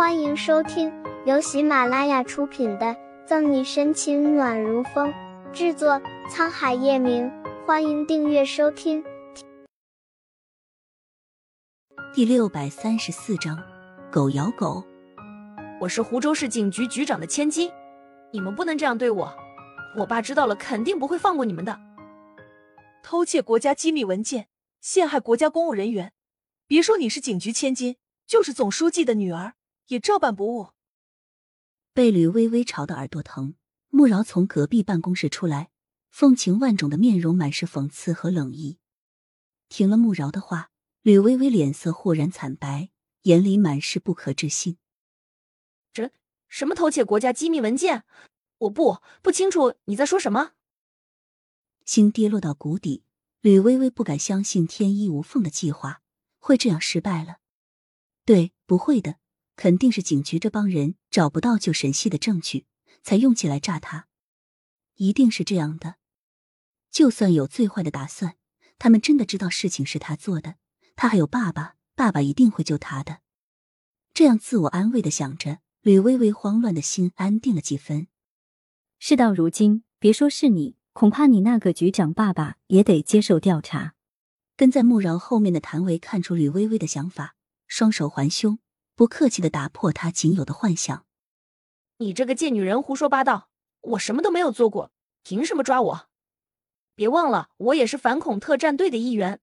欢迎收听由喜马拉雅出品的《赠你深情暖如风》，制作沧海夜明。欢迎订阅收听。第六百三十四章，狗咬狗。我是湖州市警局局长的千金，你们不能这样对我。我爸知道了，肯定不会放过你们的。偷窃国家机密文件，陷害国家公务人员，别说你是警局千金，就是总书记的女儿。也照办不误。被吕微微吵得耳朵疼，穆饶从隔壁办公室出来，风情万种的面容满是讽刺和冷意。听了穆饶的话，吕微微脸色豁然惨白，眼里满是不可置信。这什么偷窃国家机密文件？我不不清楚你在说什么。心跌落到谷底，吕微微不敢相信天衣无缝的计划会这样失败了。对，不会的。肯定是警局这帮人找不到救沈西的证据，才用起来炸他。一定是这样的。就算有最坏的打算，他们真的知道事情是他做的，他还有爸爸，爸爸一定会救他的。这样自我安慰的想着，吕微微慌乱的心安定了几分。事到如今，别说是你，恐怕你那个局长爸爸也得接受调查。跟在穆饶后面的谭维看出吕微微的想法，双手环胸。不客气的打破他仅有的幻想。你这个贱女人胡说八道！我什么都没有做过，凭什么抓我？别忘了，我也是反恐特战队的一员。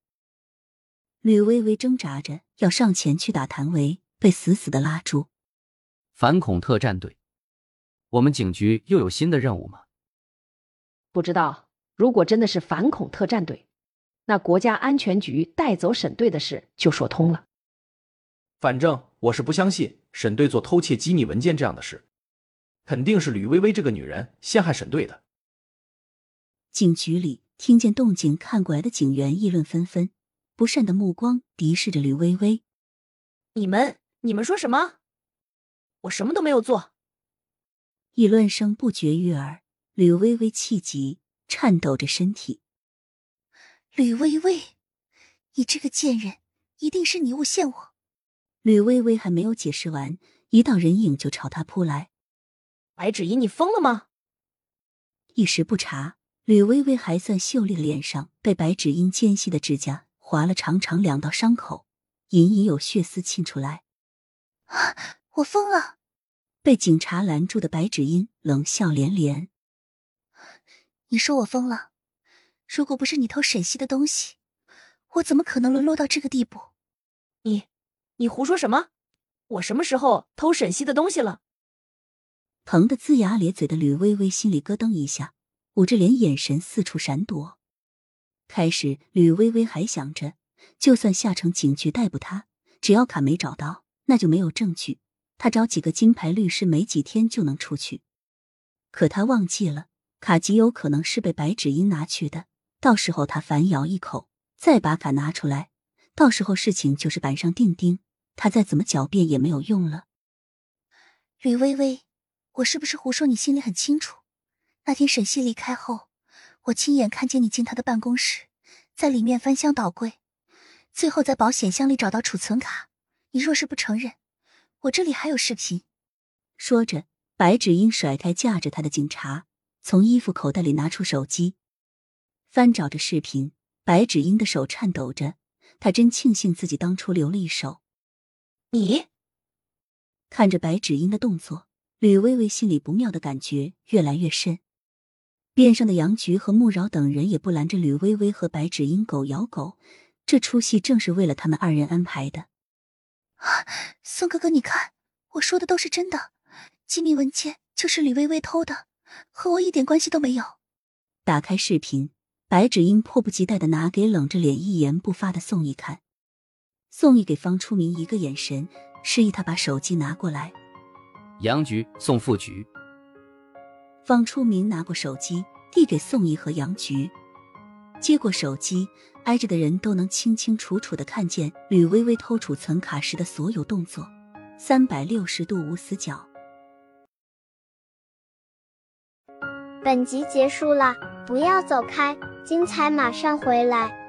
吕微微挣扎着要上前去打谭维，被死死的拉住。反恐特战队，我们警局又有新的任务吗？不知道。如果真的是反恐特战队，那国家安全局带走沈队的事就说通了。反正我是不相信沈队做偷窃机密文件这样的事，肯定是吕薇薇这个女人陷害沈队的。警局里听见动静看过来的警员议论纷纷，不善的目光敌视着吕薇薇。你们你们说什么？我什么都没有做。议论声不绝于耳，吕薇薇气急，颤抖着身体。吕薇薇，你这个贱人，一定是你诬陷我！吕微微还没有解释完，一道人影就朝她扑来。白芷怡，你疯了吗？一时不察，吕微微还算秀丽的脸上被白芷英尖细的指甲划了长长两道伤口，隐隐有血丝沁出来。我疯了！被警察拦住的白芷英冷笑连连。你说我疯了？如果不是你偷沈西的东西，我怎么可能沦落到这个地步？你。你胡说什么？我什么时候偷沈西的东西了？疼得龇牙咧嘴的吕微微心里咯噔一下，捂着脸，眼神四处闪躲。开始，吕微微还想着，就算下城警局逮捕他，只要卡没找到，那就没有证据，他找几个金牌律师，没几天就能出去。可他忘记了，卡极有可能是被白芷音拿去的，到时候他反咬一口，再把卡拿出来，到时候事情就是板上钉钉。他再怎么狡辩也没有用了。吕微微，我是不是胡说？你心里很清楚。那天沈西离开后，我亲眼看见你进他的办公室，在里面翻箱倒柜，最后在保险箱里找到储存卡。你若是不承认，我这里还有视频。说着，白芷英甩开架着他的警察，从衣服口袋里拿出手机，翻找着视频。白芷英的手颤抖着，她真庆幸自己当初留了一手。你看着白芷英的动作，吕微微心里不妙的感觉越来越深。边上的杨菊和穆饶等人也不拦着吕微微和白芷英狗咬狗，这出戏正是为了他们二人安排的。宋哥哥，你看，我说的都是真的，机密文件就是吕微微偷的，和我一点关系都没有。打开视频，白芷英迫不及待的拿给冷着脸一言不发的宋毅看。宋义给方初明一个眼神，示意他把手机拿过来。杨局，宋副局。方初明拿过手机，递给宋义和杨局。接过手机，挨着的人都能清清楚楚的看见吕微微偷储存卡时的所有动作，三百六十度无死角。本集结束了，不要走开，精彩马上回来。